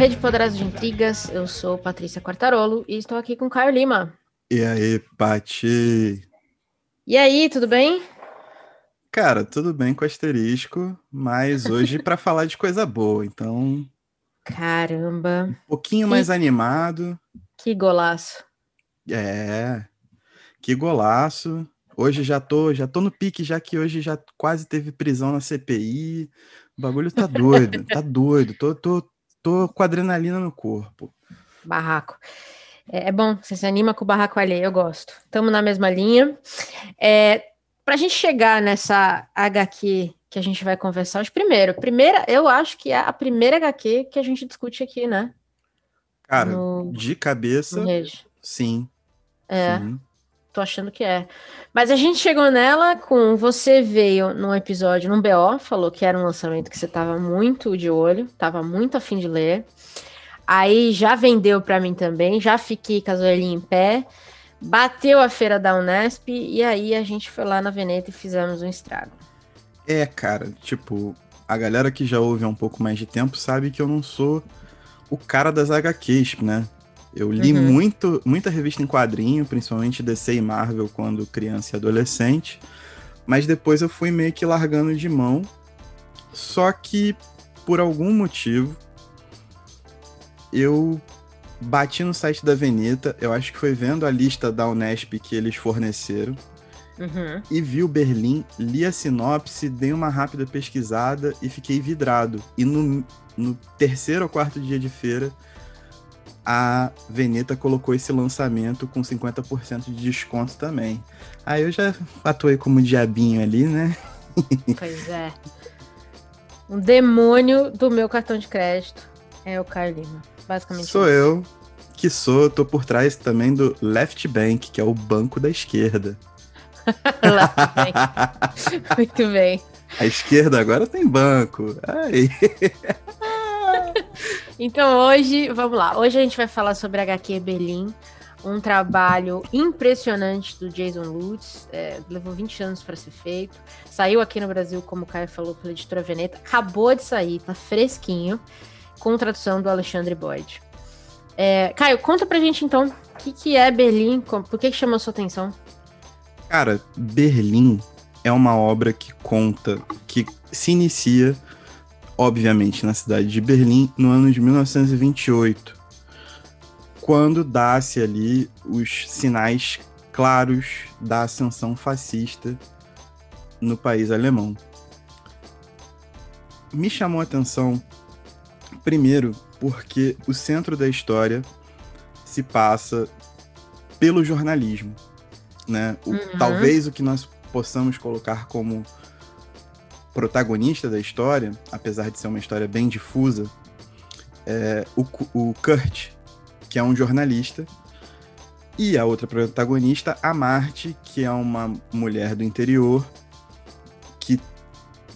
Rede Poderosa de Intrigas. Eu sou Patrícia Quartarolo e estou aqui com Caio Lima. E aí, Pati? E aí, tudo bem? Cara, tudo bem com asterisco, mas hoje para falar de coisa boa, então. Caramba. Um pouquinho que... mais animado. Que golaço. É. Que golaço. Hoje já tô, já tô no pique, já que hoje já quase teve prisão na CPI. O bagulho tá doido, tá doido. Tô, tô, tô com adrenalina no corpo. Barraco. É, é bom, você se anima com o barraco alheio, eu gosto. Estamos na mesma linha. É, para a gente chegar nessa HQ que a gente vai conversar hoje, primeiro, primeira, eu acho que é a primeira HQ que a gente discute aqui, né? Cara, no, de cabeça, sim. É, sim. Tô achando que é. Mas a gente chegou nela com você veio num episódio, num BO, falou que era um lançamento que você tava muito de olho, tava muito afim de ler. Aí já vendeu para mim também, já fiquei com orelhinhas em pé. Bateu a feira da Unesp e aí a gente foi lá na Veneta e fizemos um estrago. É, cara, tipo, a galera que já ouve há um pouco mais de tempo sabe que eu não sou o cara das HQs, né? Eu li uhum. muito, muita revista em quadrinho, principalmente DC e Marvel quando criança e adolescente, mas depois eu fui meio que largando de mão. Só que por algum motivo eu bati no site da Veneta, eu acho que foi vendo a lista da Unesp que eles forneceram. Uhum. E vi o Berlim, li a sinopse, dei uma rápida pesquisada e fiquei vidrado. E no, no terceiro ou quarto dia de feira, a Veneta colocou esse lançamento com 50% de desconto também. Aí eu já atuei como diabinho ali, né? Pois é. Um demônio do meu cartão de crédito é o Carlino basicamente. Sou isso. eu, que sou, tô por trás também do Left Bank, que é o banco da esquerda. Left Bank. Muito bem. A esquerda agora tem banco. Ai. Então hoje, vamos lá. Hoje a gente vai falar sobre HQ Berlim, um trabalho impressionante do Jason Lutz. É, levou 20 anos para ser feito. Saiu aqui no Brasil, como o Caio falou, pela editora Veneta. Acabou de sair, tá fresquinho com tradução do Alexandre Boyd. É, Caio, conta pra gente então o que, que é Berlim, por que, que chamou sua atenção? Cara, Berlim é uma obra que conta, que se inicia, obviamente, na cidade de Berlim no ano de 1928, quando dá-se ali os sinais claros da ascensão fascista no país alemão. Me chamou a atenção Primeiro, porque o centro da história se passa pelo jornalismo, né? O, uhum. Talvez o que nós possamos colocar como protagonista da história, apesar de ser uma história bem difusa, é o, o Kurt, que é um jornalista, e a outra protagonista, a Marte, que é uma mulher do interior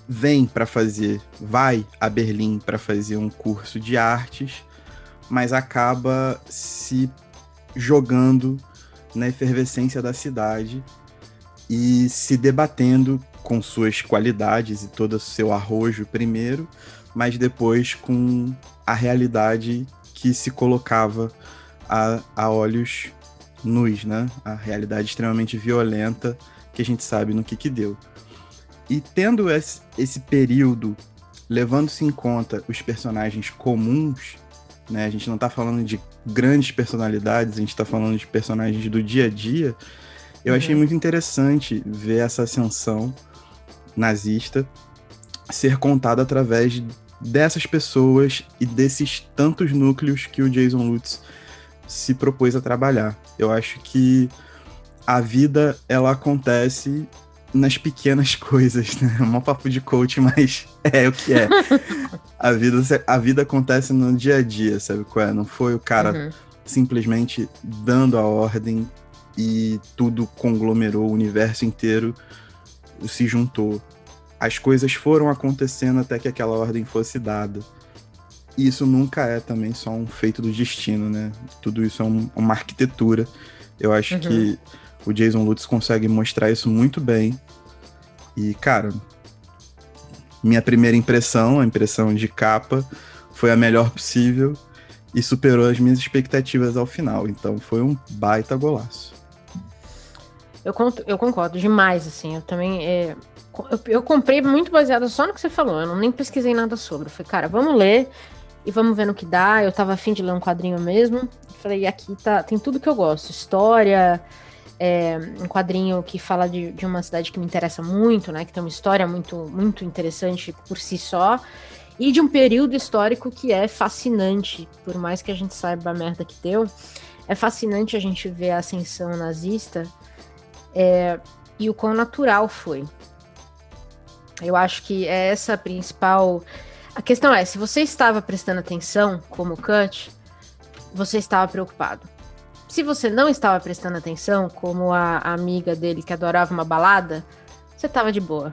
vem para fazer, vai a Berlim para fazer um curso de artes, mas acaba se jogando na efervescência da cidade e se debatendo com suas qualidades e todo o seu arrojo primeiro, mas depois com a realidade que se colocava a, a olhos nus, né? A realidade extremamente violenta que a gente sabe no que que deu. E tendo esse, esse período, levando-se em conta os personagens comuns, né? A gente não está falando de grandes personalidades, a gente está falando de personagens do dia a dia. Eu uhum. achei muito interessante ver essa ascensão nazista ser contada através dessas pessoas e desses tantos núcleos que o Jason Lutz se propôs a trabalhar. Eu acho que a vida ela acontece nas pequenas coisas, né? É um papo de coach, mas é o que é. a, vida, a vida acontece no dia a dia, sabe qual é? Não foi o cara uhum. simplesmente dando a ordem e tudo conglomerou, o universo inteiro se juntou. As coisas foram acontecendo até que aquela ordem fosse dada. E isso nunca é também só um feito do destino, né? Tudo isso é um, uma arquitetura. Eu acho uhum. que o Jason Lutz consegue mostrar isso muito bem. E, cara, minha primeira impressão, a impressão de capa, foi a melhor possível e superou as minhas expectativas ao final. Então foi um baita golaço. Eu, eu concordo demais, assim. Eu também. É, eu, eu, comprei muito baseado só no que você falou. Eu não nem pesquisei nada sobre. Eu falei, cara, vamos ler e vamos ver no que dá. Eu tava afim de ler um quadrinho mesmo. Falei, aqui tá, tem tudo que eu gosto: história, é, um quadrinho que fala de, de uma cidade que me interessa muito, né? Que tem uma história muito, muito interessante por si só. E de um período histórico que é fascinante, por mais que a gente saiba a merda que deu, é fascinante a gente ver a ascensão nazista é, e o quão natural foi. Eu acho que é essa a principal. A questão é: se você estava prestando atenção, como Cut, você estava preocupado. Se você não estava prestando atenção, como a, a amiga dele que adorava uma balada, você estava de boa.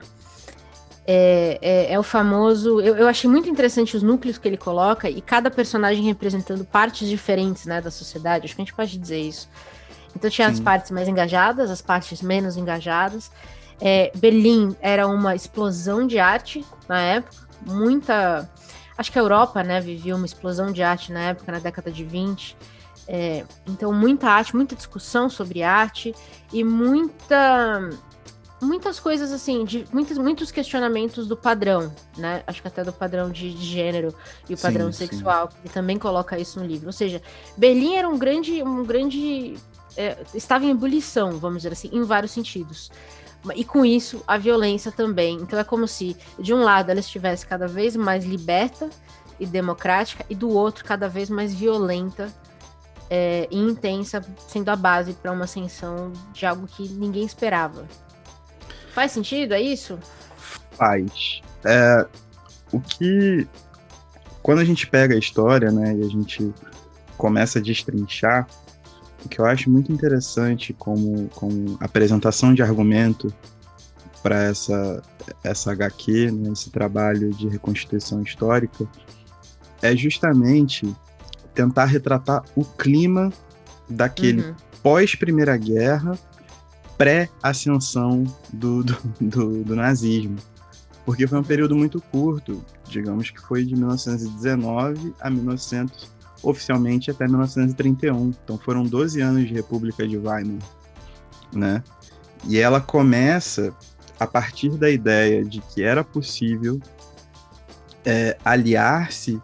É, é, é, o famoso. Eu, eu achei muito interessante os núcleos que ele coloca e cada personagem representando partes diferentes né, da sociedade. Acho que a gente pode dizer isso. Então tinha Sim. as partes mais engajadas, as partes menos engajadas. É, Berlim era uma explosão de arte na época, muita. Acho que a Europa, né, vivia uma explosão de arte na época, na década de 20. É, então, muita arte, muita discussão sobre arte e muita. Muitas coisas assim, de muitos, muitos questionamentos do padrão, né? Acho que até do padrão de, de gênero e o padrão sim, sexual. Sim. Ele também coloca isso no livro. Ou seja, Berlim era um grande, um grande é, estava em ebulição, vamos dizer assim, em vários sentidos. E com isso, a violência também. Então é como se, de um lado, ela estivesse cada vez mais liberta e democrática, e do outro, cada vez mais violenta é, e intensa, sendo a base para uma ascensão de algo que ninguém esperava. Faz sentido? É isso? Faz. É, o que. Quando a gente pega a história, né, e a gente começa a destrinchar, o que eu acho muito interessante como, como apresentação de argumento para essa, essa HQ, né, esse trabalho de reconstituição histórica, é justamente tentar retratar o clima daquele uhum. pós-Primeira Guerra, pré-ascensão do, do, do, do nazismo. Porque foi um período muito curto, digamos que foi de 1919 a 1900 oficialmente até 1931. Então foram 12 anos de República de Weimar, né? E ela começa a partir da ideia de que era possível é, aliar-se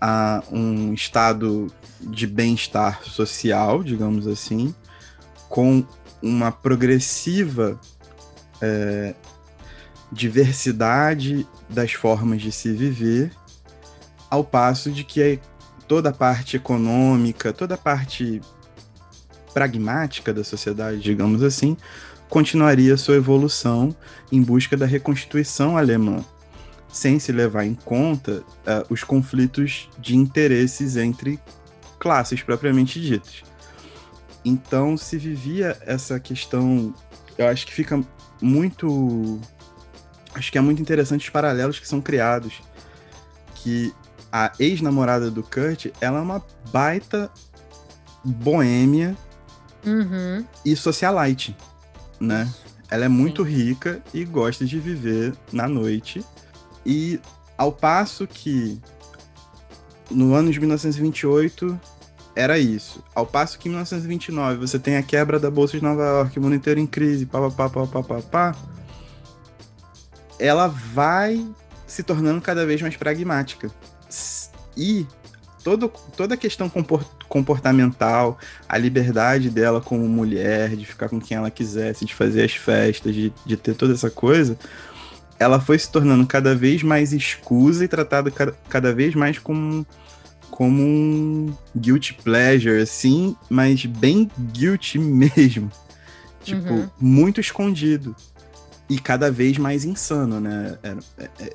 a um estado de bem-estar social, digamos assim, com uma progressiva é, diversidade das formas de se viver, ao passo de que toda a parte econômica, toda a parte pragmática da sociedade, digamos assim, continuaria sua evolução em busca da reconstituição alemã, sem se levar em conta uh, os conflitos de interesses entre classes propriamente ditas. Então se vivia essa questão, eu acho que fica muito acho que é muito interessante os paralelos que são criados que a ex-namorada do Kurt, ela é uma baita boêmia uhum. e socialite, né? Ela é muito Sim. rica e gosta de viver na noite. E ao passo que no ano de 1928 era isso. Ao passo que em 1929 você tem a quebra da Bolsa de Nova York, o mundo inteiro em crise, pá, pá, pá, pá, pá, pá, ela vai se tornando cada vez mais pragmática. E todo, toda a questão comportamental, a liberdade dela como mulher, de ficar com quem ela quisesse, de fazer as festas, de, de ter toda essa coisa, ela foi se tornando cada vez mais escusa e tratada cada, cada vez mais como, como um guilty pleasure, assim, mas bem guilty mesmo. Tipo, uhum. muito escondido. E cada vez mais insano, né? Era,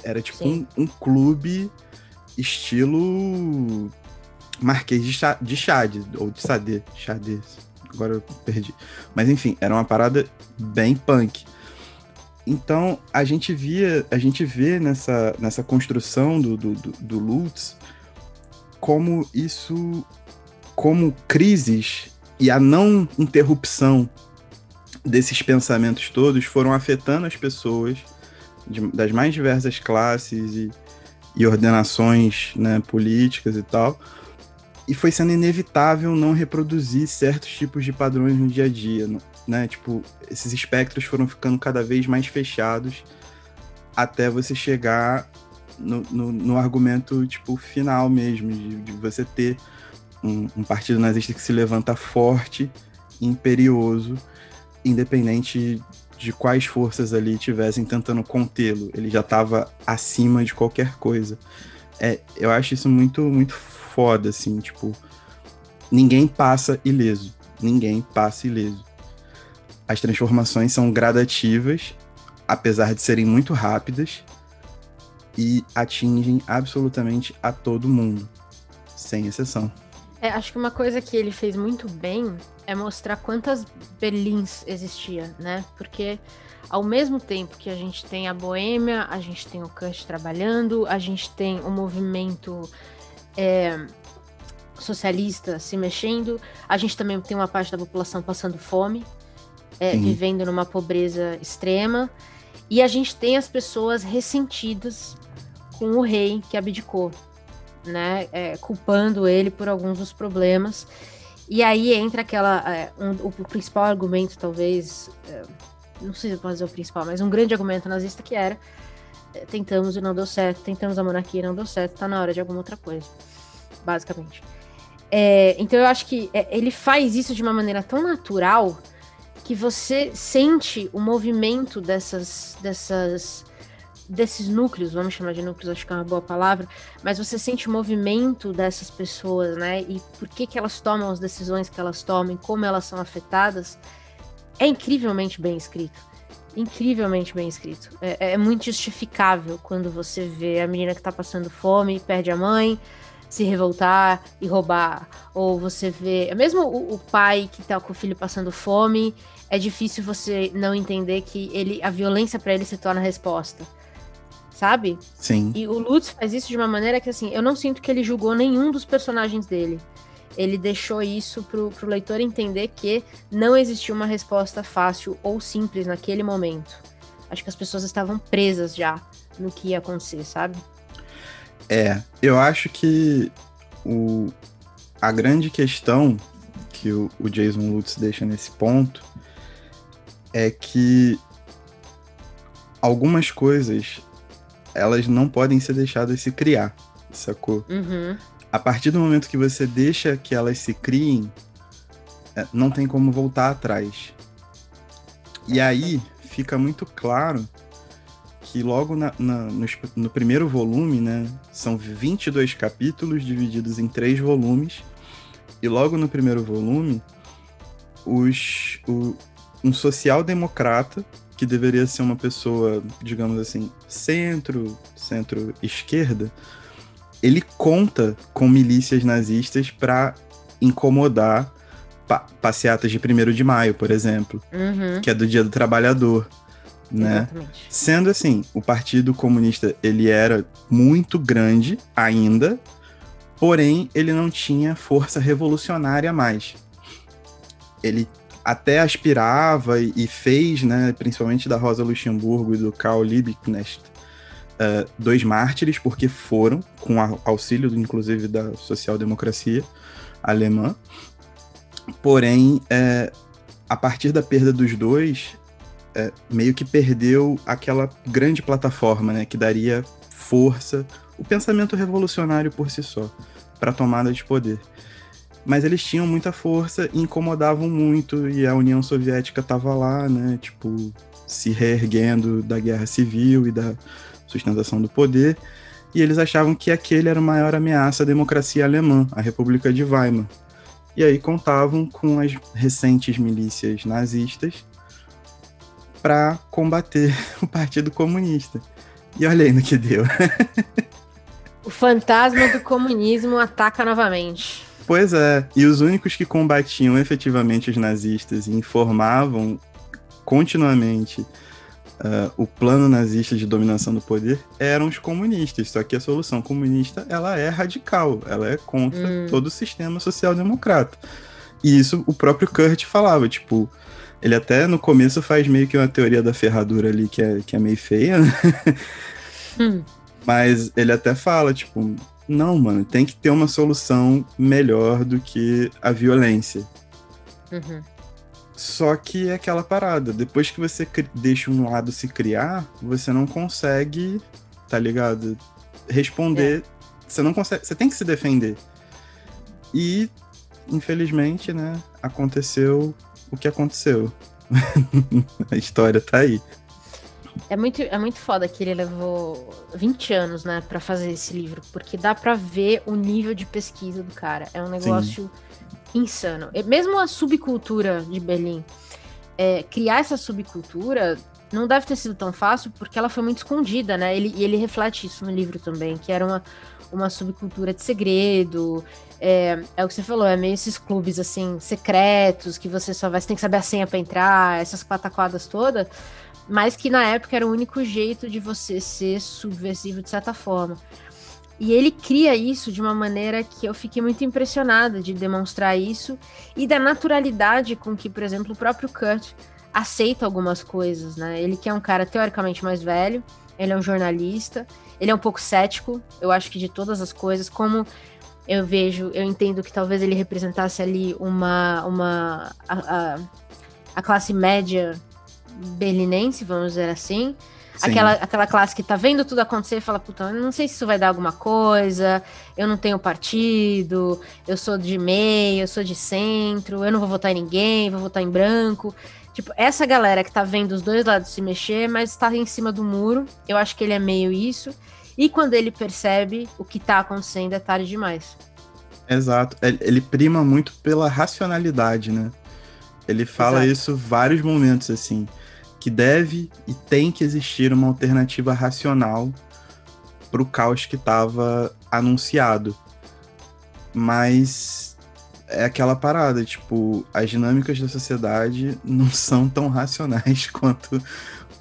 era tipo um, um clube estilo Marquês de, Chá, de Chade, ou de Sade, Chade, agora eu perdi. Mas enfim, era uma parada bem punk. Então a gente via, a gente vê nessa, nessa construção do, do, do, do Lutz como isso, como crises e a não interrupção desses pensamentos todos foram afetando as pessoas de, das mais diversas classes e, e ordenações né, políticas e tal. E foi sendo inevitável não reproduzir certos tipos de padrões no dia a dia, né? Tipo, esses espectros foram ficando cada vez mais fechados até você chegar no, no, no argumento, tipo, final mesmo, de, de você ter um, um, partido nazista que se levanta forte, imperioso, independente de quais forças ali tivessem tentando contê-lo. Ele já estava acima de qualquer coisa. É, eu acho isso muito, muito foda, assim, tipo, ninguém passa ileso. Ninguém passa ileso. As transformações são gradativas, apesar de serem muito rápidas, e atingem absolutamente a todo mundo, sem exceção. É, acho que uma coisa que ele fez muito bem é mostrar quantas Berlins existia, né? Porque ao mesmo tempo que a gente tem a Boêmia, a gente tem o Kant trabalhando, a gente tem o movimento é, socialista se mexendo, a gente também tem uma parte da população passando fome, é, vivendo numa pobreza extrema, e a gente tem as pessoas ressentidas com o rei que abdicou, né, é, culpando ele por alguns dos problemas. E aí entra aquela. É, um, o principal argumento, talvez. É, não sei se posso dizer o principal, mas um grande argumento nazista que era. É, tentamos e não deu certo, tentamos a monarquia e não deu certo, tá na hora de alguma outra coisa. Basicamente. É, então eu acho que é, ele faz isso de uma maneira tão natural que você sente o movimento dessas, dessas desses núcleos, vamos chamar de núcleos, acho que é uma boa palavra, mas você sente o movimento dessas pessoas, né? E por que, que elas tomam as decisões que elas tomam, como elas são afetadas, é incrivelmente bem escrito. Incrivelmente bem escrito. É, é muito justificável quando você vê a menina que tá passando fome, perde a mãe, se revoltar e roubar. Ou você vê. Mesmo o, o, pai que tá com o filho passando fome, é difícil você não entender que ele a violência para ele se torna resposta sabe? Sim. E o Lutz faz isso de uma maneira que, assim, eu não sinto que ele julgou nenhum dos personagens dele. Ele deixou isso pro, pro leitor entender que não existia uma resposta fácil ou simples naquele momento. Acho que as pessoas estavam presas já no que ia acontecer, sabe? É, eu acho que o, a grande questão que o, o Jason Lutz deixa nesse ponto é que algumas coisas elas não podem ser deixadas se criar, sacou? Uhum. A partir do momento que você deixa que elas se criem, é, não tem como voltar atrás. E aí fica muito claro que logo na, na, no, no, primeiro volume, né, são 22 capítulos divididos em três volumes, e logo no primeiro volume, os, o, um social-democrata que deveria ser uma pessoa, digamos assim, centro, centro-esquerda, ele conta com milícias nazistas para incomodar pa passeatas de 1 de maio, por exemplo, uhum. que é do Dia do Trabalhador. Né? Sendo assim, o Partido Comunista ele era muito grande ainda, porém ele não tinha força revolucionária mais. Ele até aspirava e fez, né, principalmente da Rosa Luxemburgo e do Karl Liebknecht, uh, dois mártires, porque foram, com auxílio, inclusive, da social-democracia alemã. Porém, é, a partir da perda dos dois, é, meio que perdeu aquela grande plataforma, né, que daria força, o pensamento revolucionário por si só, para a tomada de poder mas eles tinham muita força e incomodavam muito, e a União Soviética estava lá, né, tipo, se reerguendo da guerra civil e da sustentação do poder, e eles achavam que aquele era a maior ameaça à democracia alemã, a República de Weimar. E aí contavam com as recentes milícias nazistas para combater o Partido Comunista. E olha aí no que deu. o fantasma do comunismo ataca novamente. Pois é, e os únicos que combatiam efetivamente os nazistas e informavam continuamente uh, o plano nazista de dominação do poder eram os comunistas. Só que a solução comunista ela é radical, ela é contra hum. todo o sistema social-democrata. E isso o próprio Kurt falava, tipo, ele até no começo faz meio que uma teoria da ferradura ali que é, que é meio feia, né? hum. Mas ele até fala, tipo, não, mano, tem que ter uma solução melhor do que a violência. Uhum. Só que é aquela parada, depois que você deixa um lado se criar, você não consegue, tá ligado? Responder. É. Você não consegue. Você tem que se defender. E, infelizmente, né, aconteceu o que aconteceu. a história tá aí. É muito, é muito foda que ele levou 20 anos, né, para fazer esse livro, porque dá para ver o nível de pesquisa do cara. É um negócio Sim insano. Mesmo a subcultura de Berlim, é, criar essa subcultura não deve ter sido tão fácil porque ela foi muito escondida, né? Ele, e ele reflete isso no livro também, que era uma, uma subcultura de segredo. É, é o que você falou, é meio esses clubes assim, secretos, que você só vai, você tem que saber a senha para entrar, essas pataquadas todas, mas que na época era o único jeito de você ser subversivo de certa forma. E ele cria isso de uma maneira que eu fiquei muito impressionada de demonstrar isso e da naturalidade com que, por exemplo, o próprio Kurt aceita algumas coisas, né? Ele que é um cara teoricamente mais velho, ele é um jornalista, ele é um pouco cético, eu acho que de todas as coisas, como eu vejo, eu entendo que talvez ele representasse ali uma uma a, a, a classe média berlinense, vamos dizer assim, Aquela, aquela classe que tá vendo tudo acontecer e fala, puta, não sei se isso vai dar alguma coisa, eu não tenho partido, eu sou de meio, eu sou de centro, eu não vou votar em ninguém, vou votar em branco. Tipo, essa galera que tá vendo os dois lados se mexer, mas tá em cima do muro, eu acho que ele é meio isso. E quando ele percebe o que tá acontecendo, é tarde demais. Exato. Ele prima muito pela racionalidade, né? Ele fala Exato. isso vários momentos, assim que deve e tem que existir uma alternativa racional para o caos que estava anunciado. Mas é aquela parada, tipo, as dinâmicas da sociedade não são tão racionais quanto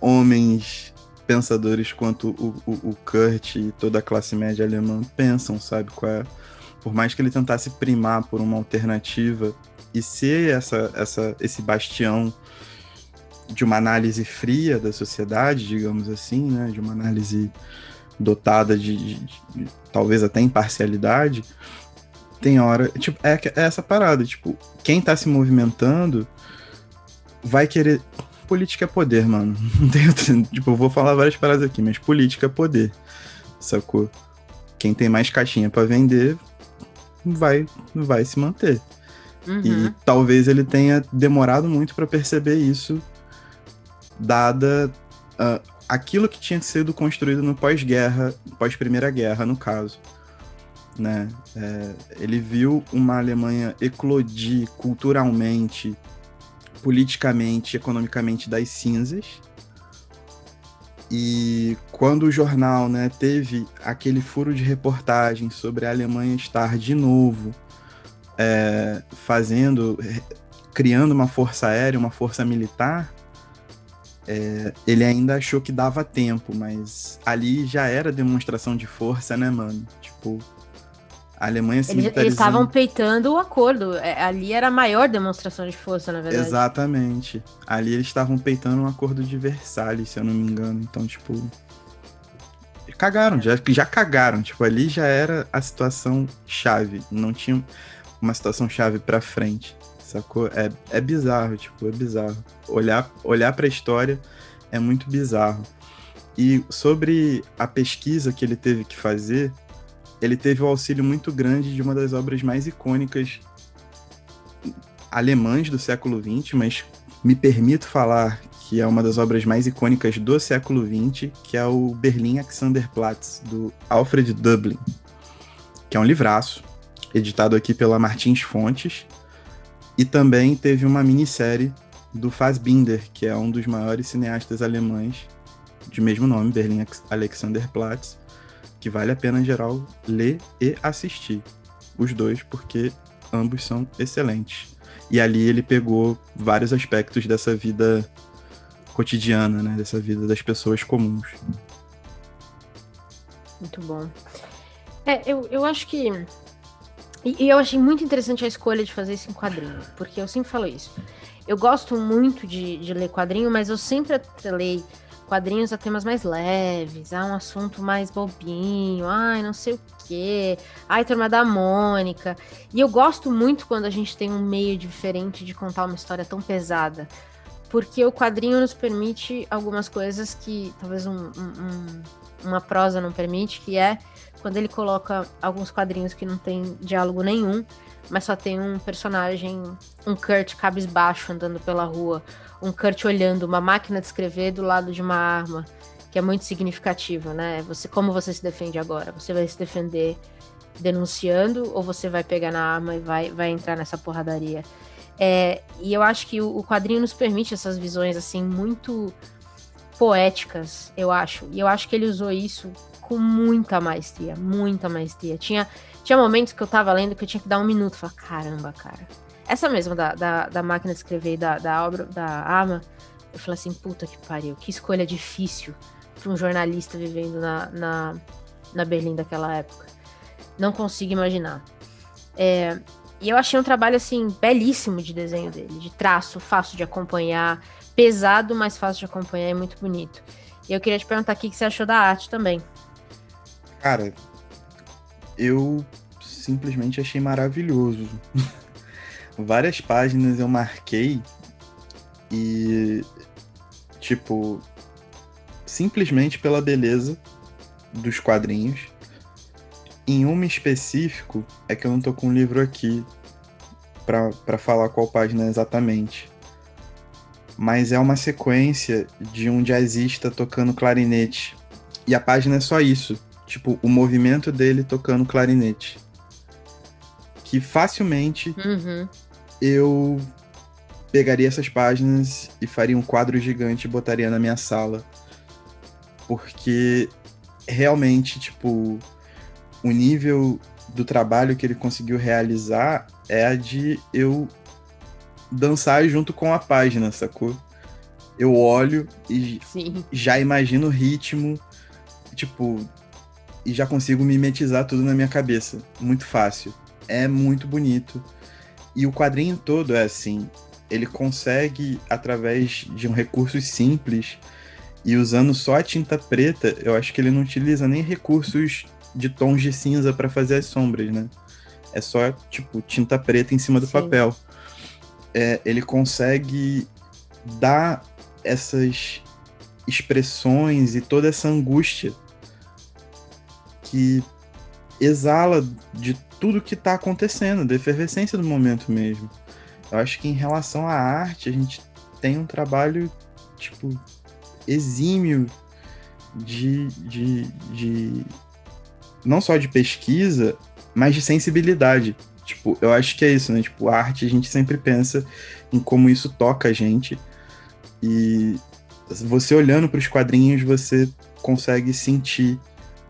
homens pensadores quanto o, o, o Kurt e toda a classe média alemã pensam, sabe? Qual é? Por mais que ele tentasse primar por uma alternativa e ser essa, essa, esse bastião de uma análise fria da sociedade, digamos assim, né? De uma análise dotada de, de, de talvez até imparcialidade, tem hora. Tipo, é, é, essa parada. Tipo, quem tá se movimentando vai querer. Política é poder, mano. Não tem outro, tipo, eu vou falar várias paradas aqui, mas política é poder. Sacou? Quem tem mais caixinha para vender vai, vai se manter. Uhum. E talvez ele tenha demorado muito para perceber isso dada uh, aquilo que tinha sido construído no pós-guerra, pós-primeira guerra, no caso. Né? É, ele viu uma Alemanha eclodir culturalmente, politicamente, economicamente das cinzas. E quando o jornal né, teve aquele furo de reportagem sobre a Alemanha estar de novo é, fazendo, criando uma força aérea, uma força militar, é, ele ainda achou que dava tempo, mas ali já era demonstração de força, né, mano? Tipo, a Alemanha se Eles estavam peitando o acordo. É, ali era a maior demonstração de força, na verdade. Exatamente. Ali eles estavam peitando um acordo de Versalhes, se eu não me engano. Então, tipo. Cagaram, já, já cagaram. Tipo, ali já era a situação chave. Não tinha uma situação chave pra frente sacou? É, é bizarro, tipo, é bizarro. Olhar, olhar para a história é muito bizarro. E sobre a pesquisa que ele teve que fazer, ele teve o auxílio muito grande de uma das obras mais icônicas alemãs do século XX, mas me permito falar que é uma das obras mais icônicas do século XX, que é o Berlin Alexanderplatz, do Alfred Dublin, que é um livraço, editado aqui pela Martins Fontes, e também teve uma minissérie do Fassbinder, que é um dos maiores cineastas alemães de mesmo nome, Berlim Alexanderplatz, que vale a pena em geral ler e assistir os dois, porque ambos são excelentes. E ali ele pegou vários aspectos dessa vida cotidiana, né, dessa vida das pessoas comuns. Muito bom. É, eu, eu acho que e, e, eu achei muito interessante a escolha de fazer isso em quadrinho, porque eu sempre falo isso. Eu gosto muito de, de ler quadrinho, mas eu sempre atrelei quadrinhos a temas mais leves, a um assunto mais bobinho, ai, não sei o quê, ai, turma da Mônica. E eu gosto muito quando a gente tem um meio diferente de contar uma história tão pesada. Porque o quadrinho nos permite algumas coisas que talvez um, um, uma prosa não permite, que é quando ele coloca alguns quadrinhos que não tem diálogo nenhum, mas só tem um personagem, um Kurt cabisbaixo andando pela rua, um Kurt olhando uma máquina de escrever do lado de uma arma, que é muito significativo, né? Você, como você se defende agora? Você vai se defender denunciando ou você vai pegar na arma e vai, vai entrar nessa porradaria? É, e eu acho que o, o quadrinho nos permite essas visões assim muito poéticas, eu acho. E eu acho que ele usou isso com muita maestria, muita maestria. Tinha, tinha momentos que eu tava lendo que eu tinha que dar um minuto e falar, caramba, cara. Essa mesma da, da, da, máquina de escrever da, da obra, da arma, eu falei assim, puta que pariu, que escolha difícil para um jornalista vivendo na, na, na Berlim daquela época. Não consigo imaginar. É, e eu achei um trabalho, assim, belíssimo de desenho dele, de traço, fácil de acompanhar, pesado, mas fácil de acompanhar e muito bonito. E eu queria te perguntar o que você achou da arte também. Cara, eu simplesmente achei maravilhoso. Várias páginas eu marquei e, tipo, simplesmente pela beleza dos quadrinhos. Em uma específico, é que eu não tô com o livro aqui para falar qual página exatamente. Mas é uma sequência de um jazzista tocando clarinete. E a página é só isso. Tipo, o movimento dele tocando clarinete. Que facilmente uhum. eu pegaria essas páginas e faria um quadro gigante e botaria na minha sala. Porque realmente, tipo, o nível do trabalho que ele conseguiu realizar é a de eu dançar junto com a página, sacou? Eu olho e Sim. já imagino o ritmo, tipo, e já consigo mimetizar tudo na minha cabeça. Muito fácil. É muito bonito. E o quadrinho todo é assim. Ele consegue, através de um recurso simples e usando só a tinta preta, eu acho que ele não utiliza nem recursos de tons de cinza para fazer as sombras, né? É só, tipo, tinta preta em cima do Sim. papel. É, ele consegue dar essas expressões e toda essa angústia que exala de tudo que está acontecendo, da efervescência do momento mesmo. Eu acho que em relação à arte, a gente tem um trabalho, tipo, exímio de, de, de não só de pesquisa, mas de sensibilidade. Tipo, eu acho que é isso, né? Tipo, a arte a gente sempre pensa em como isso toca a gente. E você olhando para os quadrinhos, você consegue sentir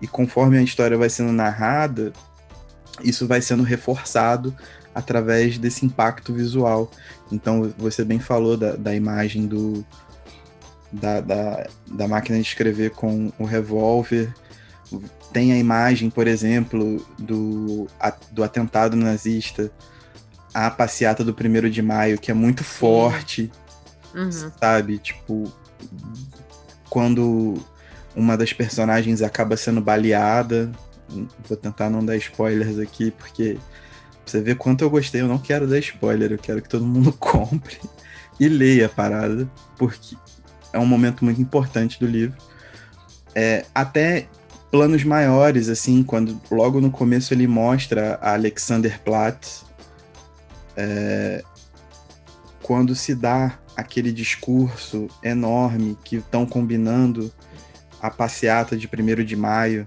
e conforme a história vai sendo narrada, isso vai sendo reforçado através desse impacto visual. Então, você bem falou da, da imagem do, da, da, da, máquina de escrever com o revólver. Tem a imagem, por exemplo, do, a, do atentado nazista, a passeata do primeiro de maio, que é muito forte, uhum. sabe? Tipo, quando uma das personagens acaba sendo baleada. Vou tentar não dar spoilers aqui, porque você ver quanto eu gostei, eu não quero dar spoiler, eu quero que todo mundo compre e leia a parada, porque é um momento muito importante do livro. É, até planos maiores, assim, quando logo no começo ele mostra a Alexander Platz, é, quando se dá aquele discurso enorme que estão combinando a passeata de 1 de maio,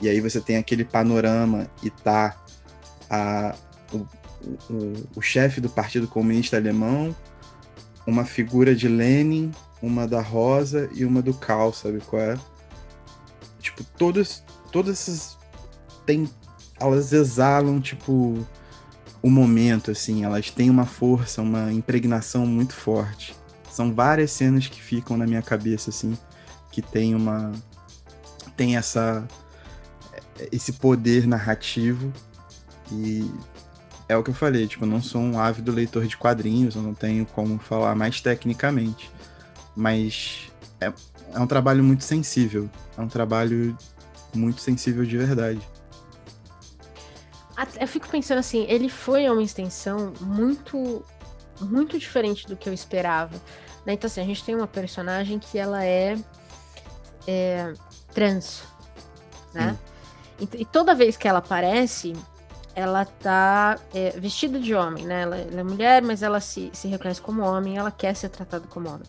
e aí você tem aquele panorama e tá a, o, o, o chefe do Partido Comunista Alemão, uma figura de Lenin, uma da Rosa e uma do Cal, sabe qual é? Tipo, todas, todas essas tem, elas exalam, tipo, o momento, assim, elas têm uma força, uma impregnação muito forte. São várias cenas que ficam na minha cabeça, assim, que tem uma tem essa esse poder narrativo e é o que eu falei, tipo, eu não sou um ávido leitor de quadrinhos, eu não tenho como falar mais tecnicamente, mas é, é um trabalho muito sensível. É um trabalho muito sensível de verdade. Eu fico pensando assim, ele foi uma extensão muito, muito diferente do que eu esperava. Né? Então, assim, a gente tem uma personagem que ela é, é trans, né? E, e, toda vez que ela aparece, ela tá é, vestida de homem, né? Ela, ela, é mulher, mas ela se, se reconhece como homem, ela quer ser tratada como homem.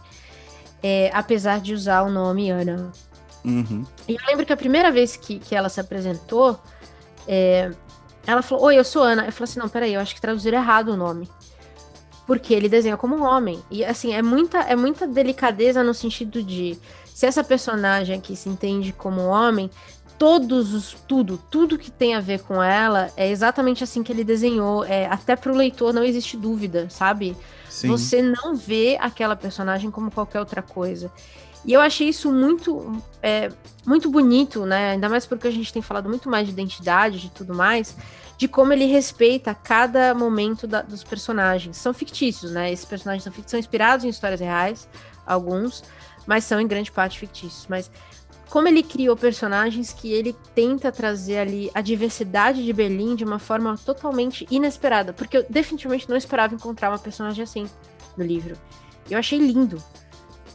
É, apesar de usar o nome Ana. Uhum. E eu lembro que a primeira vez que, que ela se apresentou, é, ela falou: Oi, eu sou Ana. Eu falei assim: Não, peraí, eu acho que traduziram errado o nome. Porque ele desenha como um homem. E assim, é muita, é muita delicadeza no sentido de se essa personagem aqui se entende como homem, todos os tudo, tudo que tem a ver com ela é exatamente assim que ele desenhou. É, até para o leitor não existe dúvida, sabe? Sim. Você não vê aquela personagem como qualquer outra coisa. E eu achei isso muito, é, muito bonito, né? Ainda mais porque a gente tem falado muito mais de identidade, de tudo mais, de como ele respeita cada momento da, dos personagens. São fictícios, né? Esses personagens são, são inspirados em histórias reais, alguns, mas são em grande parte fictícios. Mas como ele criou personagens que ele tenta trazer ali a diversidade de Berlim de uma forma totalmente inesperada, porque eu definitivamente não esperava encontrar uma personagem assim no livro. Eu achei lindo.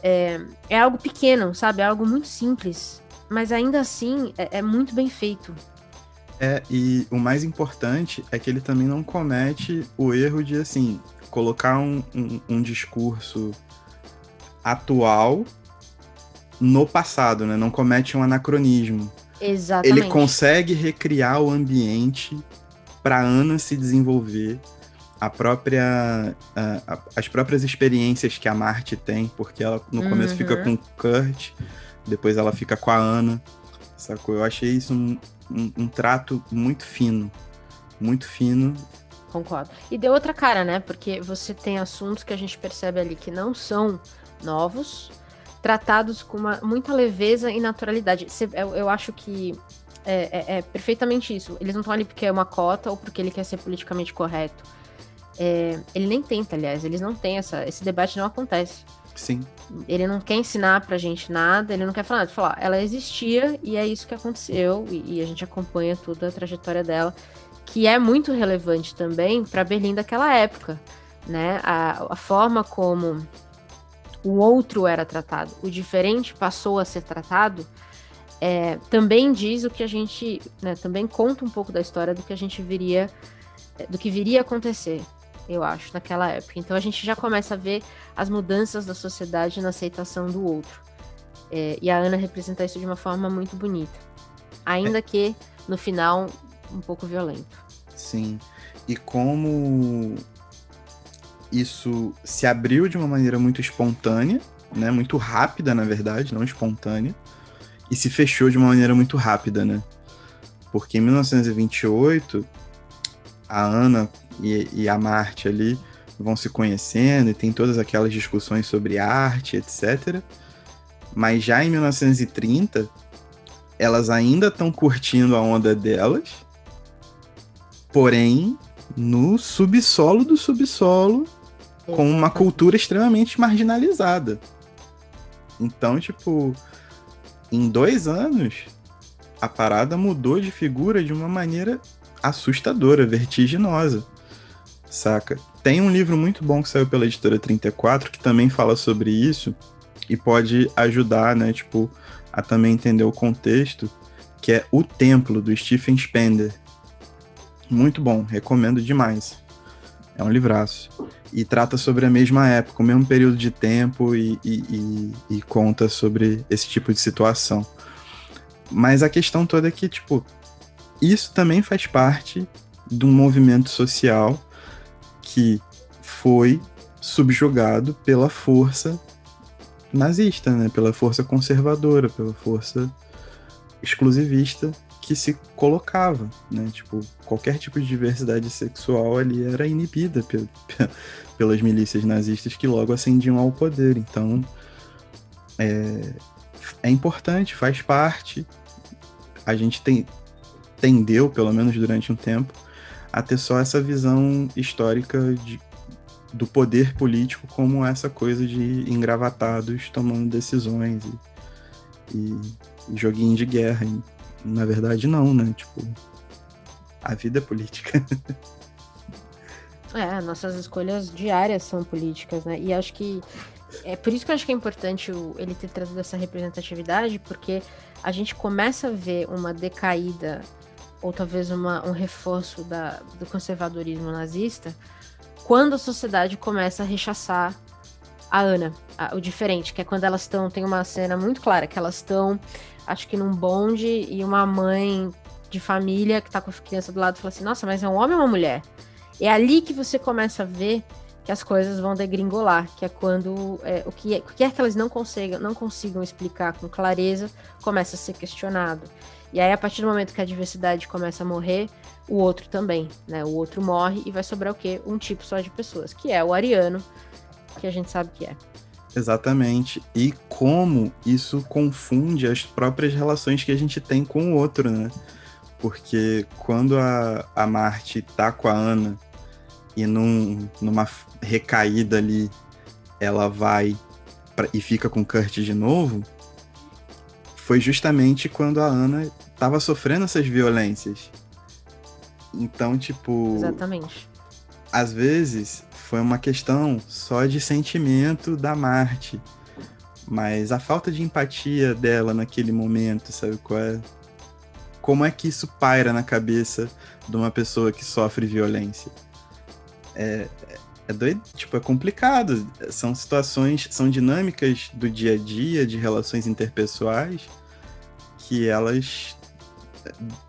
É, é algo pequeno, sabe? É algo muito simples, mas ainda assim é, é muito bem feito. É, e o mais importante é que ele também não comete o erro de, assim, colocar um, um, um discurso atual no passado, né? Não comete um anacronismo. Exatamente. Ele consegue recriar o ambiente para Ana se desenvolver, a própria a, a, as próprias experiências que a Marte tem, porque ela no uhum. começo fica com o Kurt, depois ela fica com a Ana, sacou? Eu achei isso um, um, um trato muito fino, muito fino. Concordo. E deu outra cara, né? Porque você tem assuntos que a gente percebe ali que não são novos, tratados com uma, muita leveza e naturalidade. Eu, eu acho que é, é, é, perfeitamente isso. Eles não estão ali porque é uma cota ou porque ele quer ser politicamente correto. É, ele nem tenta, aliás, eles não têm essa. Esse debate não acontece. Sim. Ele não quer ensinar pra gente nada, ele não quer falar nada. Falar, ela existia e é isso que aconteceu, e, e a gente acompanha toda a trajetória dela, que é muito relevante também para Berlim daquela época. Né? A, a forma como o outro era tratado, o diferente passou a ser tratado, é, também diz o que a gente, né, também conta um pouco da história do que a gente viria, do que viria a acontecer, eu acho, naquela época. Então a gente já começa a ver as mudanças da sociedade na aceitação do outro. É, e a Ana representa isso de uma forma muito bonita, ainda é. que no final um pouco violento. Sim. E como isso se abriu de uma maneira muito espontânea, né? Muito rápida, na verdade, não espontânea. E se fechou de uma maneira muito rápida, né? Porque em 1928, a Ana e, e a Marte ali vão se conhecendo e tem todas aquelas discussões sobre arte, etc. Mas já em 1930, elas ainda estão curtindo a onda delas, porém no subsolo do subsolo com uma cultura extremamente marginalizada. Então, tipo, em dois anos, a parada mudou de figura de uma maneira assustadora, vertiginosa. Saca? Tem um livro muito bom que saiu pela editora 34 que também fala sobre isso e pode ajudar, né, tipo, a também entender o contexto, que é O Templo do Stephen Spender. Muito bom, recomendo demais. É um livraço e trata sobre a mesma época, o mesmo período de tempo e, e, e, e, conta sobre esse tipo de situação. Mas a questão toda é que, tipo, isso também faz parte de um movimento social que foi subjugado pela força nazista, né? Pela força conservadora, pela força exclusivista que se colocava, né? Tipo, qualquer tipo de diversidade sexual ali era inibida pelas milícias nazistas que logo ascendiam ao poder. Então, é, é importante, faz parte. A gente tem, tendeu, pelo menos durante um tempo, a ter só essa visão histórica de, do poder político como essa coisa de engravatados tomando decisões e e, e joguinho de guerra. E, na verdade, não, né? Tipo, a vida é política. É, nossas escolhas diárias são políticas, né? E acho que é por isso que eu acho que é importante o, ele ter trazido essa representatividade, porque a gente começa a ver uma decaída ou talvez uma, um reforço da, do conservadorismo nazista quando a sociedade começa a rechaçar a Ana, a, o diferente, que é quando elas estão. Tem uma cena muito clara que elas estão, acho que num bonde e uma mãe de família que tá com a criança do lado fala assim: Nossa, mas é um homem ou uma mulher? É ali que você começa a ver que as coisas vão degringolar, que é quando é, o, que é, o que é que elas não consigam, não consigam explicar com clareza começa a ser questionado. E aí, a partir do momento que a diversidade começa a morrer, o outro também, né? O outro morre e vai sobrar o quê? Um tipo só de pessoas, que é o ariano, que a gente sabe que é. Exatamente. E como isso confunde as próprias relações que a gente tem com o outro, né? Porque quando a, a Marte tá com a Ana e num, numa recaída ali ela vai pra, e fica com o Kurt de novo, foi justamente quando a Ana tava sofrendo essas violências. Então, tipo. Exatamente. Às vezes foi uma questão só de sentimento da Marte. Mas a falta de empatia dela naquele momento, sabe qual é? Como é que isso paira na cabeça de uma pessoa que sofre violência? É, é doido, tipo, é complicado. São situações, são dinâmicas do dia a dia, de relações interpessoais, que elas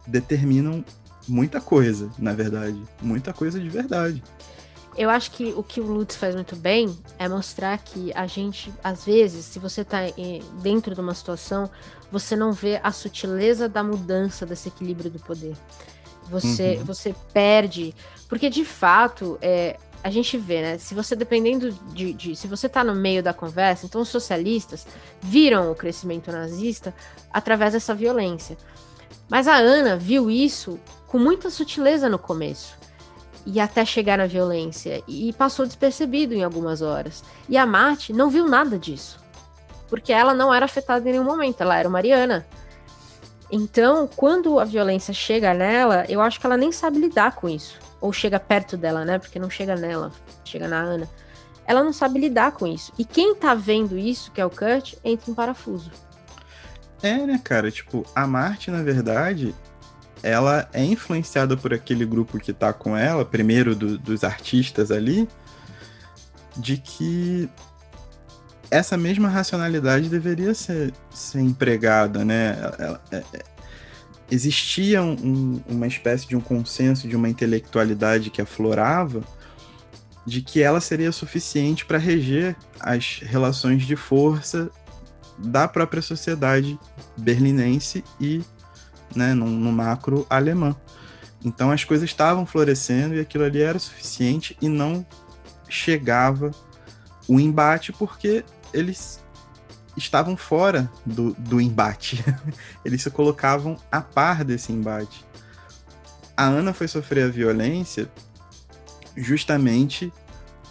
determinam muita coisa, na verdade. Muita coisa de verdade. Eu acho que o que o Lutz faz muito bem é mostrar que a gente, às vezes, se você está dentro de uma situação, você não vê a sutileza da mudança desse equilíbrio do poder. Você, uhum. você perde. Porque, de fato, é, a gente vê, né? Se você, dependendo de, de. Se você está no meio da conversa, então os socialistas viram o crescimento nazista através dessa violência. Mas a Ana viu isso com muita sutileza no começo e até chegar na violência e passou despercebido em algumas horas. E a Marte não viu nada disso, porque ela não era afetada em nenhum momento, ela era Mariana. Então, quando a violência chega nela, eu acho que ela nem sabe lidar com isso, ou chega perto dela, né? Porque não chega nela, chega na Ana. Ela não sabe lidar com isso. E quem tá vendo isso, que é o Kurt, entra em parafuso. É, né, cara? Tipo, a Marte, na verdade, ela é influenciada por aquele grupo que tá com ela, primeiro do, dos artistas ali, de que essa mesma racionalidade deveria ser, ser empregada, né? Ela, é, é, existia um, uma espécie de um consenso, de uma intelectualidade que aflorava, de que ela seria suficiente para reger as relações de força da própria sociedade berlinense e né, no, no macro alemã. Então as coisas estavam florescendo e aquilo ali era suficiente e não chegava o embate porque eles estavam fora do, do embate. eles se colocavam a par desse embate. A Ana foi sofrer a violência justamente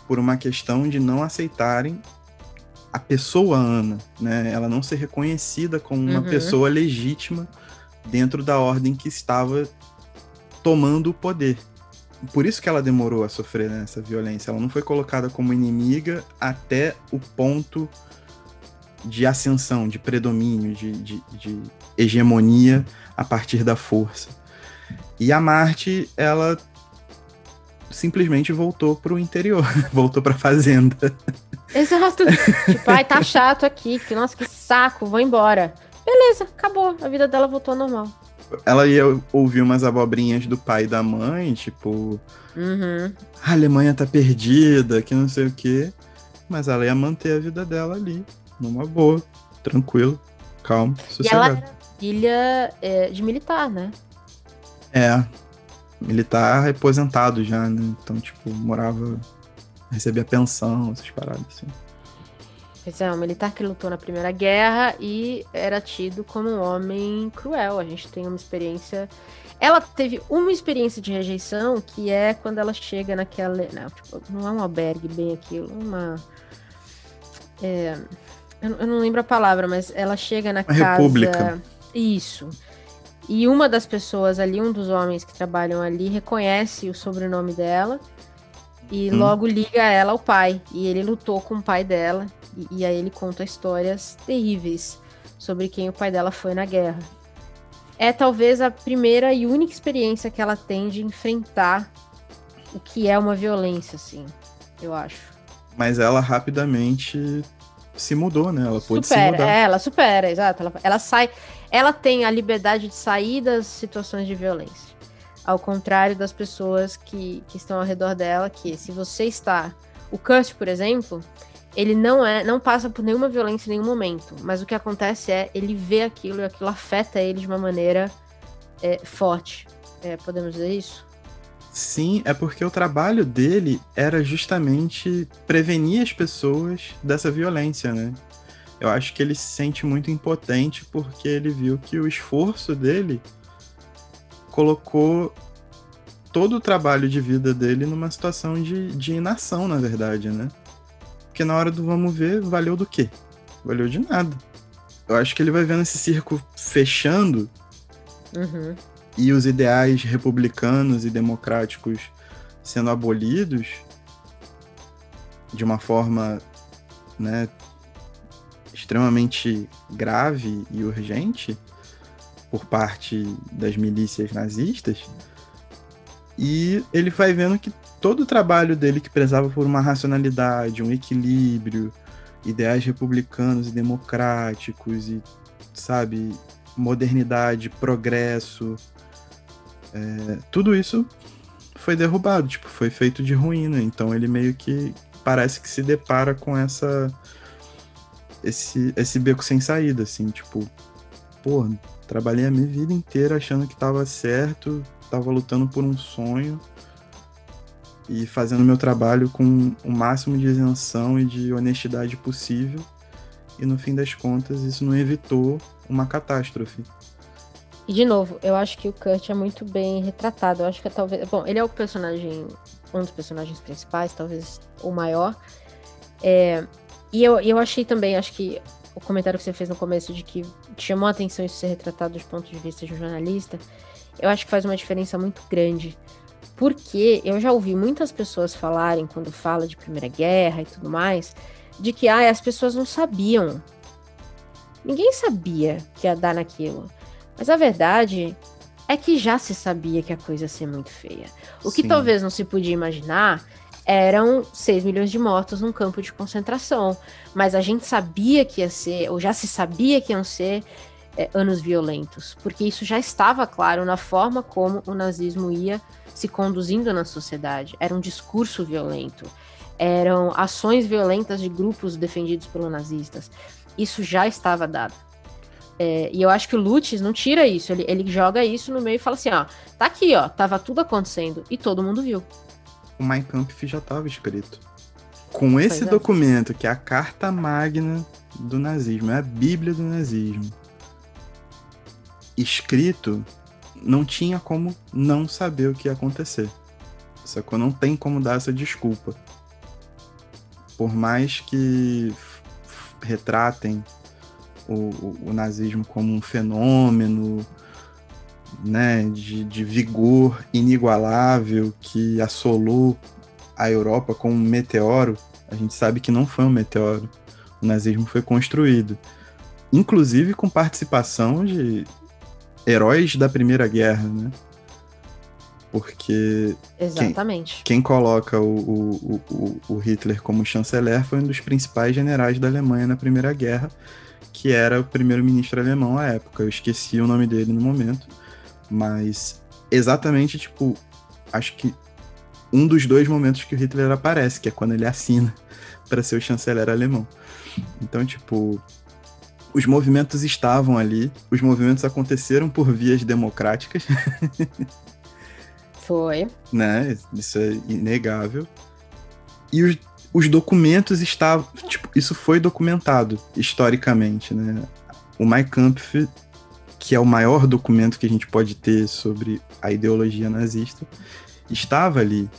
por uma questão de não aceitarem a pessoa Ana, né? Ela não ser reconhecida como uma uhum. pessoa legítima dentro da ordem que estava tomando o poder. Por isso que ela demorou a sofrer essa violência. Ela não foi colocada como inimiga até o ponto de ascensão, de predomínio, de, de, de hegemonia a partir da força. E a Marte, ela simplesmente voltou para o interior, voltou para a fazenda. Exato. tipo, ai, tá chato aqui, que nossa, que saco, vou embora. Beleza, acabou. A vida dela voltou ao normal. Ela ia ouvir umas abobrinhas do pai e da mãe, tipo. Uhum. A Alemanha tá perdida, que não sei o quê. Mas ela ia manter a vida dela ali, numa boa, tranquilo, calmo, sossegado. E ela era filha é, de militar, né? É. Militar aposentado já, né? Então, tipo, morava. recebia pensão, essas paradas assim. Pois é, um militar que lutou na Primeira Guerra e era tido como um homem cruel. A gente tem uma experiência. Ela teve uma experiência de rejeição que é quando ela chega naquela. Não, tipo, não é um albergue bem aquilo, uma. É... Eu, não lembro a palavra, mas ela chega na a casa. República. Isso. E uma das pessoas ali, um dos homens que trabalham ali, reconhece o sobrenome dela e hum. logo liga ela ao pai. E ele lutou com o pai dela. E, e aí ele conta histórias terríveis sobre quem o pai dela foi na guerra. É talvez a primeira e única experiência que ela tem de enfrentar o que é uma violência, assim, eu acho. Mas ela rapidamente se mudou, né? Ela pôde supera, se mudar. É, ela supera, exato. Ela, ela sai, ela tem a liberdade de sair das situações de violência. Ao contrário das pessoas que, que estão ao redor dela, que se você está. O Kurt, por exemplo, ele não é, não passa por nenhuma violência em nenhum momento. Mas o que acontece é ele vê aquilo e aquilo afeta ele de uma maneira é, forte. É, podemos dizer isso? Sim, é porque o trabalho dele era justamente prevenir as pessoas dessa violência, né? Eu acho que ele se sente muito impotente porque ele viu que o esforço dele colocou todo o trabalho de vida dele numa situação de, de inação, na verdade, né? Porque na hora do vamos ver, valeu do quê? Valeu de nada. Eu acho que ele vai vendo esse circo fechando uhum. e os ideais republicanos e democráticos sendo abolidos de uma forma né, extremamente grave e urgente por parte das milícias nazistas. E ele vai vendo que todo o trabalho dele que prezava por uma racionalidade, um equilíbrio, ideais republicanos e democráticos e, sabe, modernidade, progresso, é, tudo isso foi derrubado, tipo, foi feito de ruína. Então ele meio que parece que se depara com essa esse esse beco sem saída, assim, tipo, pô, trabalhei a minha vida inteira achando que tava certo, tava lutando por um sonho e fazendo meu trabalho com o máximo de isenção e de honestidade possível. E no fim das contas, isso não evitou uma catástrofe. E de novo, eu acho que o Kurt é muito bem retratado. Eu acho que é talvez. Bom, ele é o personagem. Um dos personagens principais, talvez o maior. É, e eu, eu achei também, acho que o comentário que você fez no começo de que chamou a atenção isso ser retratado dos pontos de vista de um jornalista, eu acho que faz uma diferença muito grande. Porque eu já ouvi muitas pessoas falarem, quando fala de Primeira Guerra e tudo mais, de que ah, as pessoas não sabiam. Ninguém sabia que ia dar naquilo. Mas a verdade é que já se sabia que a coisa ia ser muito feia. O Sim. que talvez não se podia imaginar eram 6 milhões de mortos num campo de concentração. Mas a gente sabia que ia ser, ou já se sabia que iam ser é, anos violentos, porque isso já estava claro na forma como o nazismo ia se conduzindo na sociedade. Era um discurso violento, eram ações violentas de grupos defendidos pelos nazistas. Isso já estava dado. É, e eu acho que o Lutz não tira isso, ele, ele joga isso no meio e fala assim: ó, tá aqui, ó, tava tudo acontecendo e todo mundo viu. O Mein Kampf já estava escrito. Com esse é. documento, que é a carta magna do nazismo, é a Bíblia do nazismo, escrito, não tinha como não saber o que ia acontecer. Sacou? Não tem como dar essa desculpa. Por mais que retratem o, o, o, nazismo como um fenômeno né, de, de vigor inigualável que assolou a Europa como um meteoro, a gente sabe que não foi um meteoro. O nazismo foi construído, inclusive com participação de heróis da Primeira Guerra, né? Porque Exatamente. Quem, quem coloca o, o, o, o, Hitler como chanceler foi um dos principais generais da Alemanha na Primeira Guerra, que era o primeiro-ministro alemão à época. Eu esqueci o nome dele no momento, mas exatamente, tipo, acho que um dos dois momentos que o Hitler aparece, que é quando ele assina para ser o chanceler alemão. Então, tipo, os movimentos estavam ali, os movimentos aconteceram por vias democráticas. Foi. Né? Isso é inegável. E os, os documentos estavam. Tipo, isso foi documentado historicamente, né? O Mein Kampf, que é o maior documento que a gente pode ter sobre a ideologia nazista, estava ali.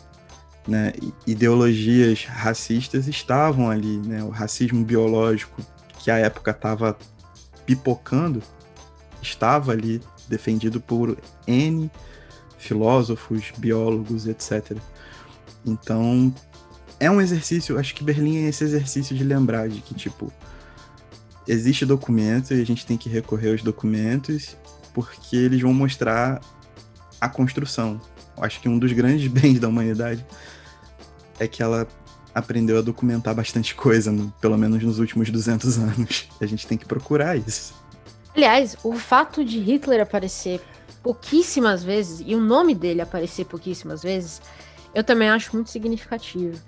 Né? Ideologias racistas estavam ali, né? O racismo biológico que à época estava pipocando, estava ali defendido por N filósofos, biólogos, etc. Então, é um exercício, acho que Berlim é esse exercício de lembrar de que, tipo, existe documento e a gente tem que recorrer aos documentos porque eles vão mostrar a construção. Acho que um dos grandes bens da humanidade é que ela aprendeu a documentar bastante coisa, pelo menos nos últimos 200 anos. A gente tem que procurar isso. Aliás, o fato de Hitler aparecer pouquíssimas vezes e o nome dele aparecer pouquíssimas vezes, eu também acho muito significativo.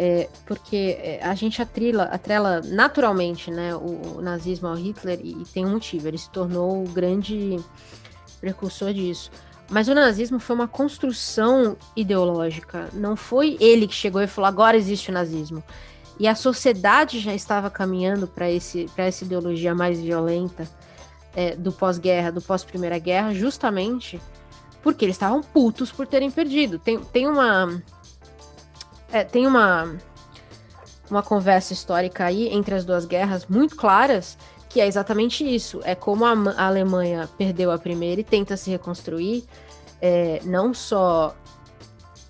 É, porque é, a gente atrila, atrela naturalmente né, o, o nazismo ao Hitler e, e, tem um motivo, ele se tornou o grande precursor disso. Mas o nazismo foi uma construção ideológica, não foi ele que chegou e falou agora existe o nazismo. E a sociedade já estava caminhando para essa ideologia mais violenta é, do pós-guerra, do pós-primeira guerra, justamente porque eles estavam putos por terem perdido. Tem, tem uma é, tem uma, uma conversa histórica aí entre as duas guerras muito claras, que é exatamente isso. É como a, a Alemanha perdeu a primeira e tenta se reconstruir, é, não só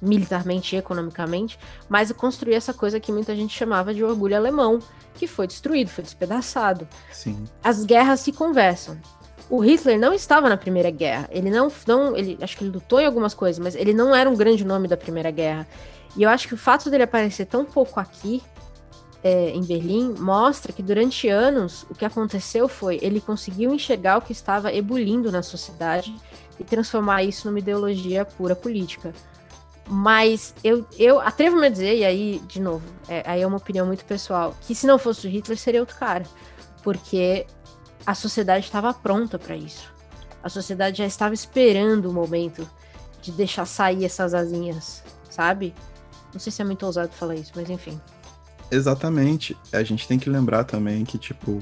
militarmente e economicamente, mas construir essa coisa que muita gente chamava de orgulho alemão, que foi destruído, foi despedaçado. Sim. As guerras se conversam. O Hitler não estava na Primeira Guerra. Ele não, não ele, acho que ele lutou em algumas coisas, mas ele não era um grande nome da Primeira Guerra. E eu acho que o fato dele aparecer tão pouco aqui, é, em Berlim, mostra que durante anos o que aconteceu foi ele conseguiu enxergar o que estava ebulindo na sociedade e transformar isso numa ideologia pura política. Mas eu, eu atrevo-me a dizer, e aí, de novo, é, aí é uma opinião muito pessoal, que se não fosse o Hitler, seria outro cara. Porque a sociedade estava pronta para isso. A sociedade já estava esperando o momento de deixar sair essas asinhas, sabe? Não sei se é muito ousado falar isso, mas enfim. Exatamente. A gente tem que lembrar também que, tipo,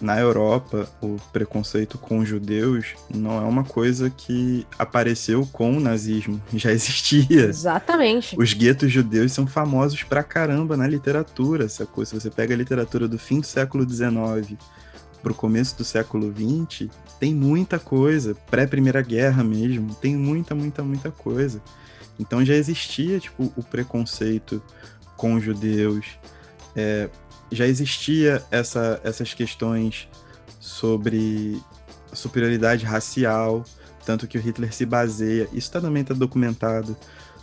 na Europa, o preconceito com judeus não é uma coisa que apareceu com o nazismo, já existia. Exatamente. Os guetos judeus são famosos pra caramba na literatura, essa coisa. Se você pega a literatura do fim do século XIX pro começo do século XX, tem muita coisa, pré-primeira guerra mesmo, tem muita, muita, muita coisa. Então já existia tipo o preconceito com os judeus, é, já existia essa, essas questões sobre superioridade racial, tanto que o Hitler se baseia, isso também está documentado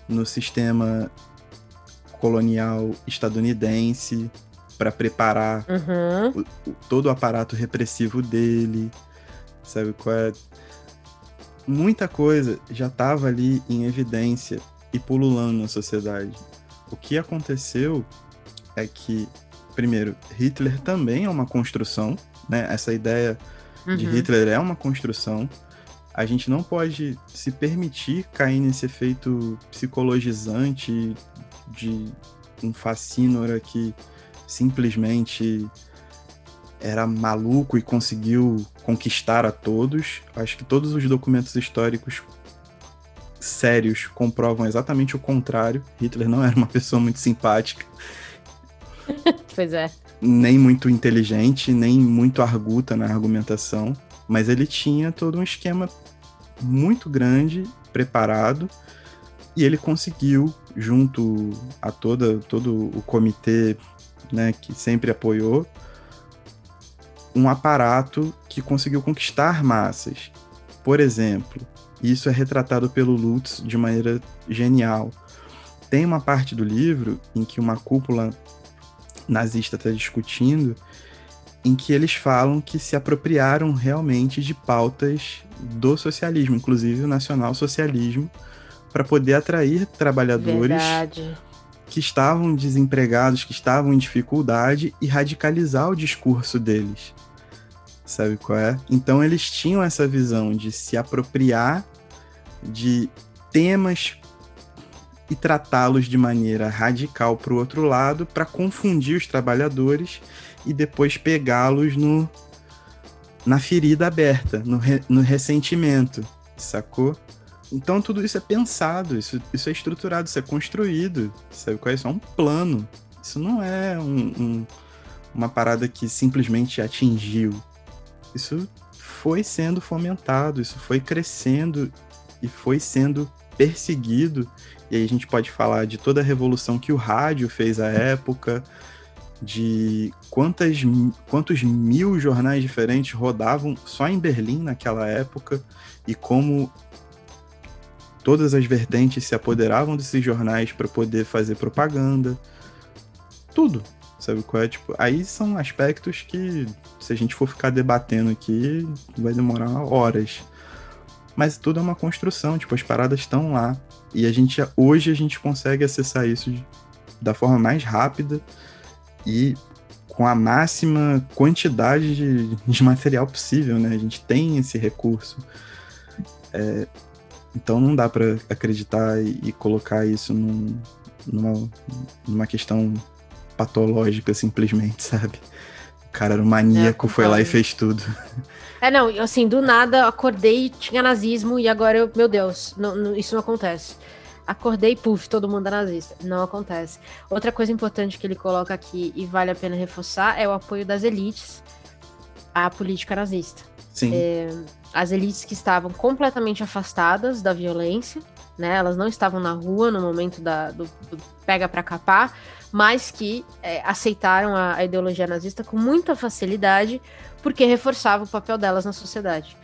no sistema colonial estadunidense para preparar uhum. o, o, todo o aparato repressivo dele, sabe qual é? Muita coisa já estava ali em evidência e pululando na sociedade. O que aconteceu é que primeiro, Hitler também é uma construção, né? Essa ideia uhum. de Hitler é uma construção. A gente não pode se permitir cair nesse efeito psicologizante de um fascínora que simplesmente era maluco e conseguiu conquistar a todos. Acho que todos os documentos históricos sérios comprovam exatamente o contrário. Hitler não era uma pessoa muito simpática. pois é. Nem muito inteligente, nem muito arguta na argumentação, mas ele tinha todo um esquema muito grande, preparado, e ele conseguiu, junto a toda, todo o comitê né, que sempre apoiou, um aparato que conseguiu conquistar massas. Por exemplo, isso é retratado pelo Lutz de maneira genial. Tem uma parte do livro em que uma cúpula nazista está discutindo, em que eles falam que se apropriaram realmente de pautas do socialismo, inclusive o nacional-socialismo, para poder atrair trabalhadores Verdade. que estavam desempregados, que estavam em dificuldade e radicalizar o discurso deles. Sabe qual é? Então eles tinham essa visão de se apropriar de temas e tratá-los de maneira radical para o outro lado, para confundir os trabalhadores e depois pegá-los no na ferida aberta, no, re, no ressentimento, sacou? Então tudo isso é pensado, isso, isso é estruturado, isso é construído, sabe qual é? Isso é um plano. Isso não é um, um, uma parada que simplesmente atingiu. Isso foi sendo fomentado, isso foi crescendo e foi sendo perseguido. E aí a gente pode falar de toda a revolução que o rádio fez à época, de quantas, quantos mil jornais diferentes rodavam só em Berlim naquela época e como todas as vertentes se apoderavam desses jornais para poder fazer propaganda. Tudo, sabe qual é? Tipo, aí são aspectos que, se a gente for ficar debatendo aqui, vai demorar horas. Mas tudo é uma construção, tipo, as paradas estão lá. E a gente, hoje, a gente consegue acessar isso da forma mais rápida e com a máxima quantidade de, de material possível, né? A gente tem esse recurso. É, então não dá para acreditar e, e, colocar isso num, numa, numa questão patológica, simplesmente, sabe? O cara era um maníaco, é, foi lá e fez tudo. É, não, assim, do nada acordei, tinha nazismo e agora eu, meu Deus, não, não, isso não acontece. Acordei, puf, todo mundo é nazista. Não acontece. Outra coisa importante que ele coloca aqui e vale a pena reforçar é o apoio das elites à política nazista. Sim. É, as elites que estavam completamente afastadas da violência, né? Elas não estavam na rua no momento da, do, do pega para capar, mas que é, aceitaram a, a ideologia nazista com muita facilidade, porque reforçava o papel delas na sociedade.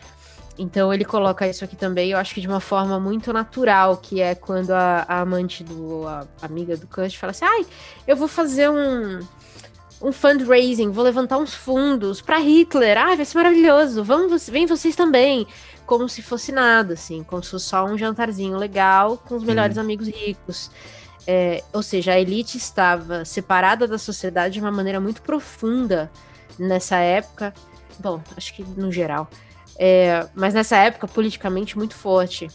Então ele coloca isso aqui também, eu acho que de uma forma muito natural, que é quando a, a amante do. a amiga do Kant fala assim: ai, eu vou fazer um, um fundraising, vou levantar uns fundos para Hitler. Ai, vai ser maravilhoso. Vamos, vem vocês também. Como se fosse nada, assim, como se fosse só um jantarzinho legal com os melhores hum. amigos ricos. É, ou seja, a elite estava separada da sociedade de uma maneira muito profunda nessa época. Bom, acho que no geral. É, mas nessa época, politicamente, muito forte.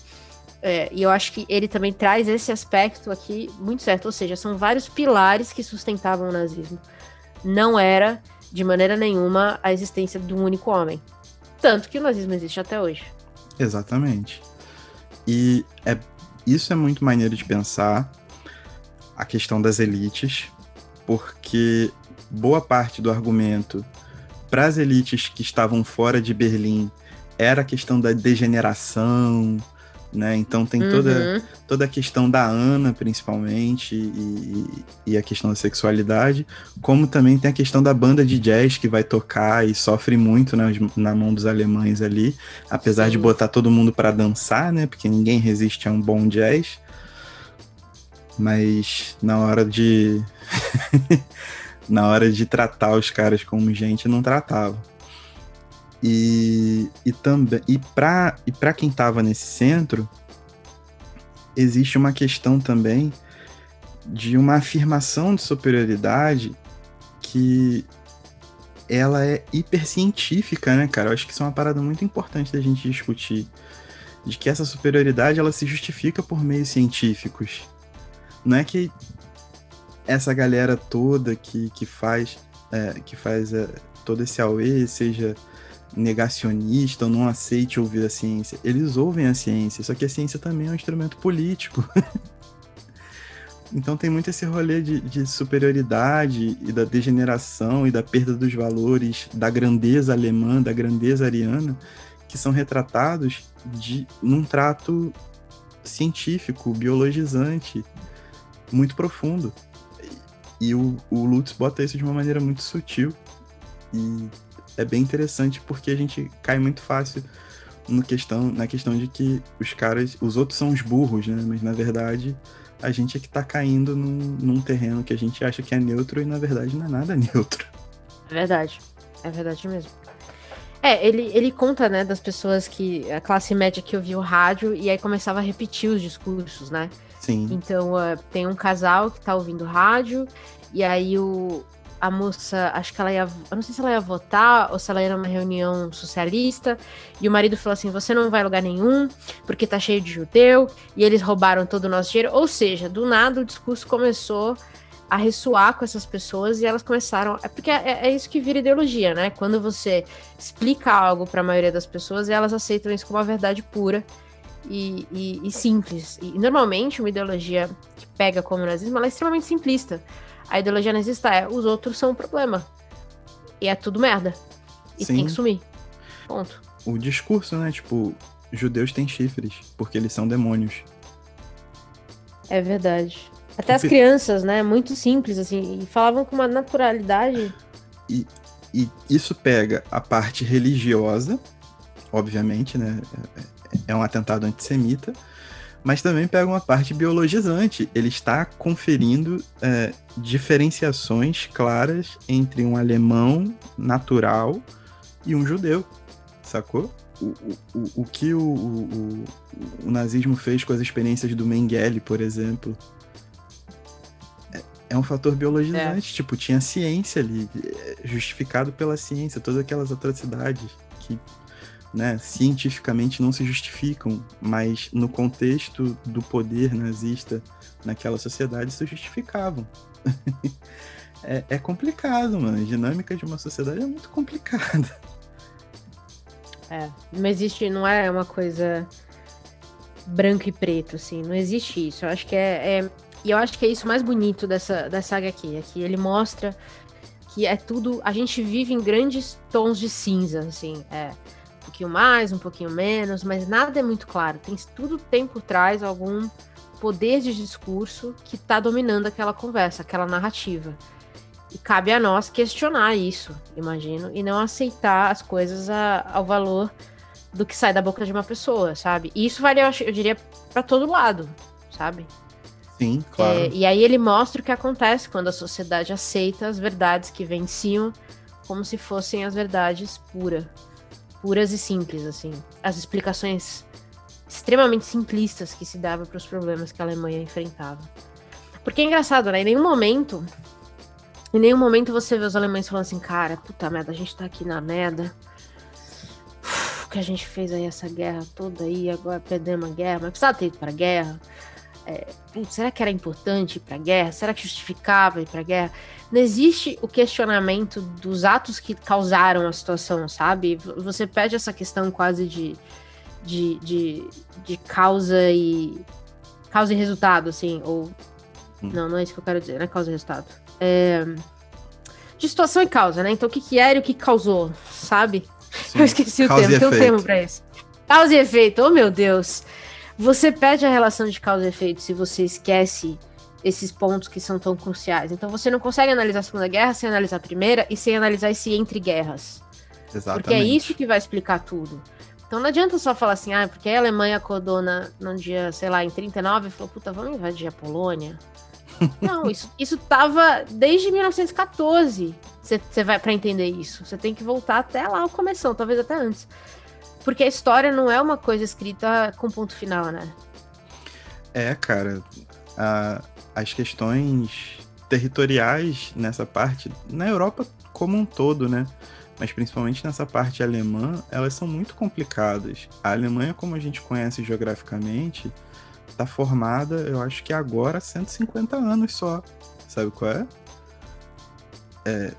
É, e eu acho que ele também traz esse aspecto aqui muito certo. Ou seja, são vários pilares que sustentavam o nazismo. Não era, de maneira nenhuma, a existência de um único homem. Tanto que o nazismo existe até hoje. Exatamente. E é, isso é muito maneiro de pensar, a questão das elites, porque boa parte do argumento para as elites que estavam fora de Berlim era a questão da degeneração, né? Então tem toda, uhum. toda a questão da Ana, principalmente, e, e, a questão da sexualidade, como também tem a questão da banda de jazz que vai tocar e sofre muito na, na mão dos alemães ali, apesar Sim. de botar todo mundo para dançar, né? Porque ninguém resiste a um bom jazz. Mas na hora de. na hora de tratar os caras como gente, não tratava. E, e também e para e para quem estava nesse centro existe uma questão também de uma afirmação de superioridade que ela é hipercientífica, né, cara? Eu acho que isso é uma parada muito importante da gente discutir. De que essa superioridade ela se justifica por meios científicos. Não é que essa galera toda que, que faz, é, que faz é, todo esse AUE seja negacionista ou não aceite ouvir a ciência. Eles ouvem a ciência, só que a ciência também é um instrumento político. então tem muito esse rolê de, de, superioridade e da degeneração e da perda dos valores da grandeza alemã, da grandeza ariana, que são retratados de, num trato científico, biologizante, muito profundo. E o, o Lutz bota isso de uma maneira muito sutil. E é bem interessante porque a gente cai muito fácil no questão, na questão de que os caras, os outros são os burros, né? Mas na verdade a gente é que tá caindo num, num terreno que a gente acha que é neutro e na verdade não é nada neutro. É verdade, é verdade mesmo. É, ele, ele conta, né, das pessoas que. a classe média que ouvia o rádio e aí começava a repetir os discursos, né? Sim. Então, uh, tem um casal que tá ouvindo rádio, e aí o, a moça, acho que ela ia. Eu não sei se ela ia votar ou se ela ia numa reunião socialista. E o marido falou assim: você não vai a lugar nenhum, porque tá cheio de judeu, e eles roubaram todo o nosso dinheiro. Ou seja, do nada o discurso começou a ressoar com essas pessoas e elas começaram. É porque é, é isso que vira ideologia, né? Quando você explica algo para a maioria das pessoas, elas aceitam isso como uma verdade pura. E, e, e simples. E normalmente uma ideologia que pega como nazismo ela é extremamente simplista a ideologia nazista é os outros são o problema. E é tudo merda. E Sim. tem que sumir. Ponto. O discurso, né? Tipo, judeus têm chifres, porque eles são demônios. É verdade. Até as crianças, né? Muito simples, assim. E falavam com uma naturalidade. E isso pega a parte religiosa, obviamente, né? É- É um atentado antissemita, mas também pega uma parte biologizante. Ele está conferindo é, diferenciações claras entre um alemão natural e um judeu, sacou? O, o, o- que o, o, o- nazismo fez com as experiências do Mengele, por exemplo, é, é um fator biologizante. Tipo, tinha ciência ali, é, justificado pela ciência, todas aquelas atrocidades que né, cientificamente não se justificam, mas no contexto do poder nazista naquela sociedade se justificavam. é, é complicado, mano. A dinâmica de uma sociedade é muito complicada. É. Não existe, não é uma coisa branco e preto, assim. Não existe isso. Eu acho que é. é- e eu acho que é isso mais bonito dessa, dessa HQ. É que ele mostra que é tudo. A gente vive em grandes tons de cinza, assim. É. Um pouquinho mais, um pouquinho menos, mas nada é muito claro. Tem, tudo tem por trás algum poder de discurso que tá dominando aquela conversa, aquela narrativa. E cabe a nós questionar isso, imagino, e não aceitar as coisas a- ao valor do que sai da boca de uma pessoa, sabe? E isso vale, eu, acho- eu diria, pra todo lado, sabe? Sim, claro. É, e aí ele mostra o que acontece quando a sociedade aceita as verdades que venciam como se fossem as verdades puras. Puras e simples, assim. As explicações extremamente simplistas que se dava para os problemas que a Alemanha enfrentava. Porque é engraçado, né? Em nenhum momento. Em nenhum momento você vê os alemães falando assim, cara, puta merda, a gente tá aqui na merda. Uf, O que a gente fez aí, essa guerra toda aí, agora perdemos a guerra, mas precisava ter ido pra guerra. É, será que era importante ir pra guerra? Será que justificava ir pra guerra? Não existe o questionamento dos atos que causaram a situação, sabe? Você perde essa questão quase de, de, de, de causa e. causa e resultado, assim, ou. Hum. Não, não é isso que eu quero dizer, não é causa e resultado. É, de situação e causa, né? Então o que, que era e o que causou, sabe? Sim. Eu esqueci o Causa e termo, tem um termo pra isso. Causa e efeito, oh meu Deus. Você perde a relação de causa e efeito se você esquece esses pontos que são tão cruciais. Então você não consegue analisar a Segunda Guerra sem analisar a Primeira e sem analisar esse entre guerras. Exatamente. Porque é isso que vai explicar tudo. Então não adianta só falar assim, ah, porque a Alemanha acordou na, num dia, sei lá, em 39 e falou, puta, vamos invadir a Polônia. Não, isso, isso tava desde 1914. Você vai para entender isso. Você tem que voltar até lá o começo, talvez até antes. Porque a história não é uma coisa escrita com ponto final, né? É, cara, a- as questões territoriais nessa parte, na Europa como um todo, né? Mas principalmente nessa parte alemã, elas são muito complicadas. A Alemanha, como a gente conhece geograficamente, tá formada, eu acho que agora há 150 anos só. Sabe qual é? É,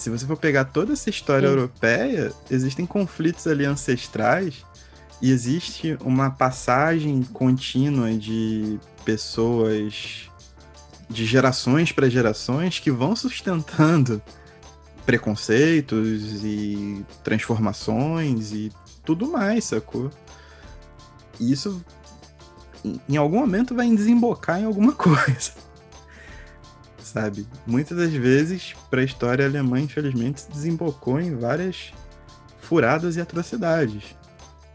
se você for pegar toda essa história Sim. europeia, existem conflitos ali ancestrais e existe uma passagem contínua de pessoas de gerações para gerações que vão sustentando preconceitos e transformações e tudo mais, sacou? E isso em- em algum momento vai desembocar em alguma coisa. Sabe? Muitas das vezes, para a história alemã, infelizmente, se desembocou em várias furadas e atrocidades.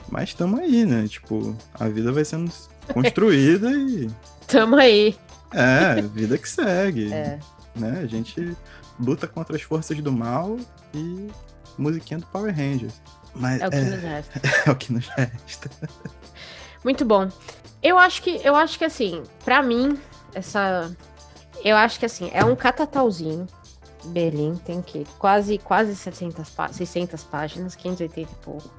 Mas estamos aí, né? Tipo, a vida vai sendo construída e. Tamo aí. É, vida que segue. É. Né? A gente luta contra as forças do mal e musiquinha do Power Rangers. Mas É o que é, nos resta. é o que nos resta. Muito bom. Eu acho que, eu acho que assim, pra mim, essa. Eu acho que assim, é um catatauzinho. Berlim tem o quê? Quase, quase 700 pá- 600 páginas, 580 e pouco.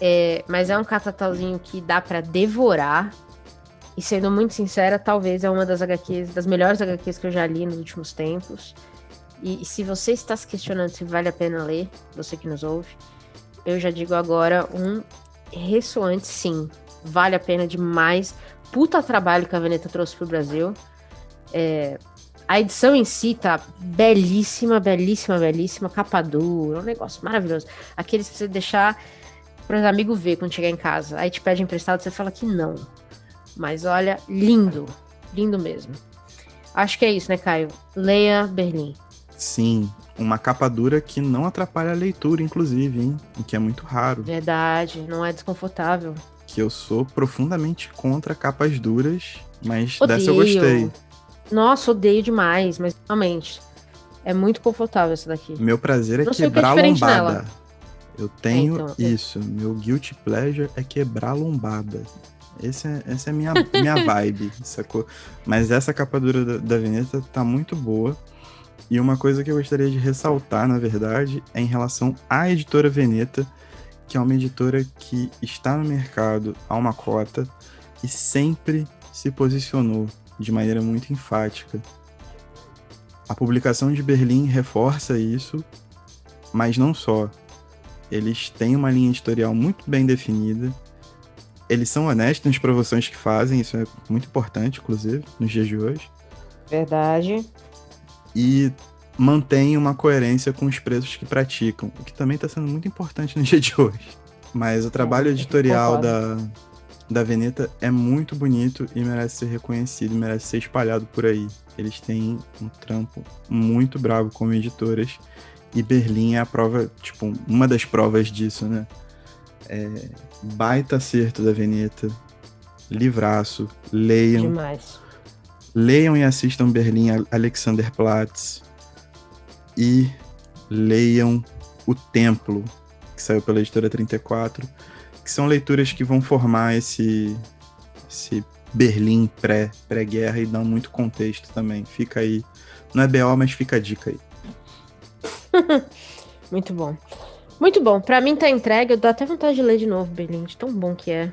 É, mas é um catatauzinho que dá pra devorar. E sendo muito sincera, talvez é uma das HQs, das melhores HQs que eu já li nos últimos tempos. E, e se você está se questionando se vale a pena ler, você que nos ouve, eu já digo agora um ressoante sim. Vale a pena demais. Puta trabalho que a Veneta trouxe pro Brasil. É, A edição em si tá belíssima, belíssima, belíssima, capa dura, um negócio maravilhoso. Aqueles que você deixar para os amigos ver quando chegar em casa. Aí te pede emprestado, você fala que não. Mas olha, lindo, lindo mesmo. Acho que é isso, né, Caio? Leia Berlim. Sim, uma capa dura que não atrapalha a leitura, inclusive, hein? O que é muito raro. Verdade, não é desconfortável. Que eu sou profundamente contra capas duras, mas odeio. dessa eu gostei. Nossa, odeio demais, mas realmente é muito confortável essa daqui. Meu prazer é não quebrar a lombada. Nela. Eu tenho é, então, isso. Eu... Meu guilty pleasure é quebrar a lombada. Esse é, essa é a minha, minha vibe, sacou? Mas essa capa dura da, da Veneta tá muito boa. E uma coisa que eu gostaria de ressaltar, na verdade, é em relação à editora Veneta, que é uma editora que está no mercado a uma cota e sempre se posicionou de maneira muito enfática. A publicação de Berlim reforça isso, mas não só. Eles têm uma linha editorial muito bem definida. Eles são honestos nas promoções que fazem, isso é muito importante, inclusive, nos dias de hoje. Verdade e mantém uma coerência com os preços que praticam, o que também está sendo muito importante no dia de hoje. Mas o trabalho editorial da, da Veneta é muito bonito e merece ser reconhecido, merece ser espalhado por aí. Eles têm um trampo muito bravo como editoras e Berlim é a prova, tipo, uma das provas disso, né? É, baita acerto da Veneta, livraço, leiam. Demais. Leiam e assistam Berlim Alexanderplatz e leiam O Templo, que saiu pela editora 34, que são leituras que vão formar esse, esse Berlim pré, pré-guerra e dão muito contexto também. Fica aí. Não é BO, mas fica a dica aí. muito bom. Muito bom. Para mim tá entregue, eu dou até vontade de ler de novo, Berlim, de tão bom que é.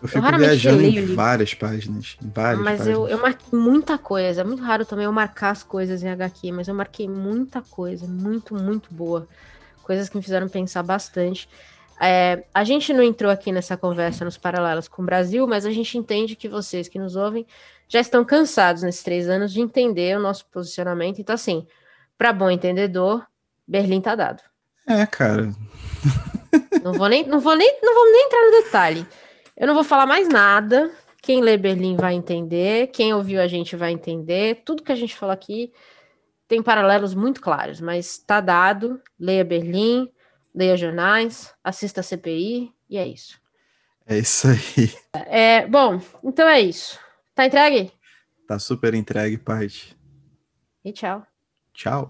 Eu fico eu viajando em várias páginas. Várias mas páginas. Eu, eu marquei muita coisa. É muito raro também eu marcar as coisas em HQ, mas eu marquei muita coisa. Muito, muito boa. Coisas que me fizeram pensar bastante. É, a gente não entrou aqui nessa conversa nos paralelos com o Brasil, mas a gente entende que vocês que nos ouvem já estão cansados nesses três anos de entender o nosso posicionamento. Então, assim, para bom entendedor, Berlim tá dado. É, cara. não vou nem, não vou nem, não vou nem entrar no detalhe. Eu não vou falar mais nada. Quem lê Berlim vai entender, quem ouviu a gente vai entender. Tudo que a gente falou aqui tem paralelos muito claros, mas está dado. Leia Berlim, leia jornais, assista a CPI e é isso. É isso aí. É, bom, então é isso. Tá entregue? Tá super entregue, Paty. E tchau. Tchau.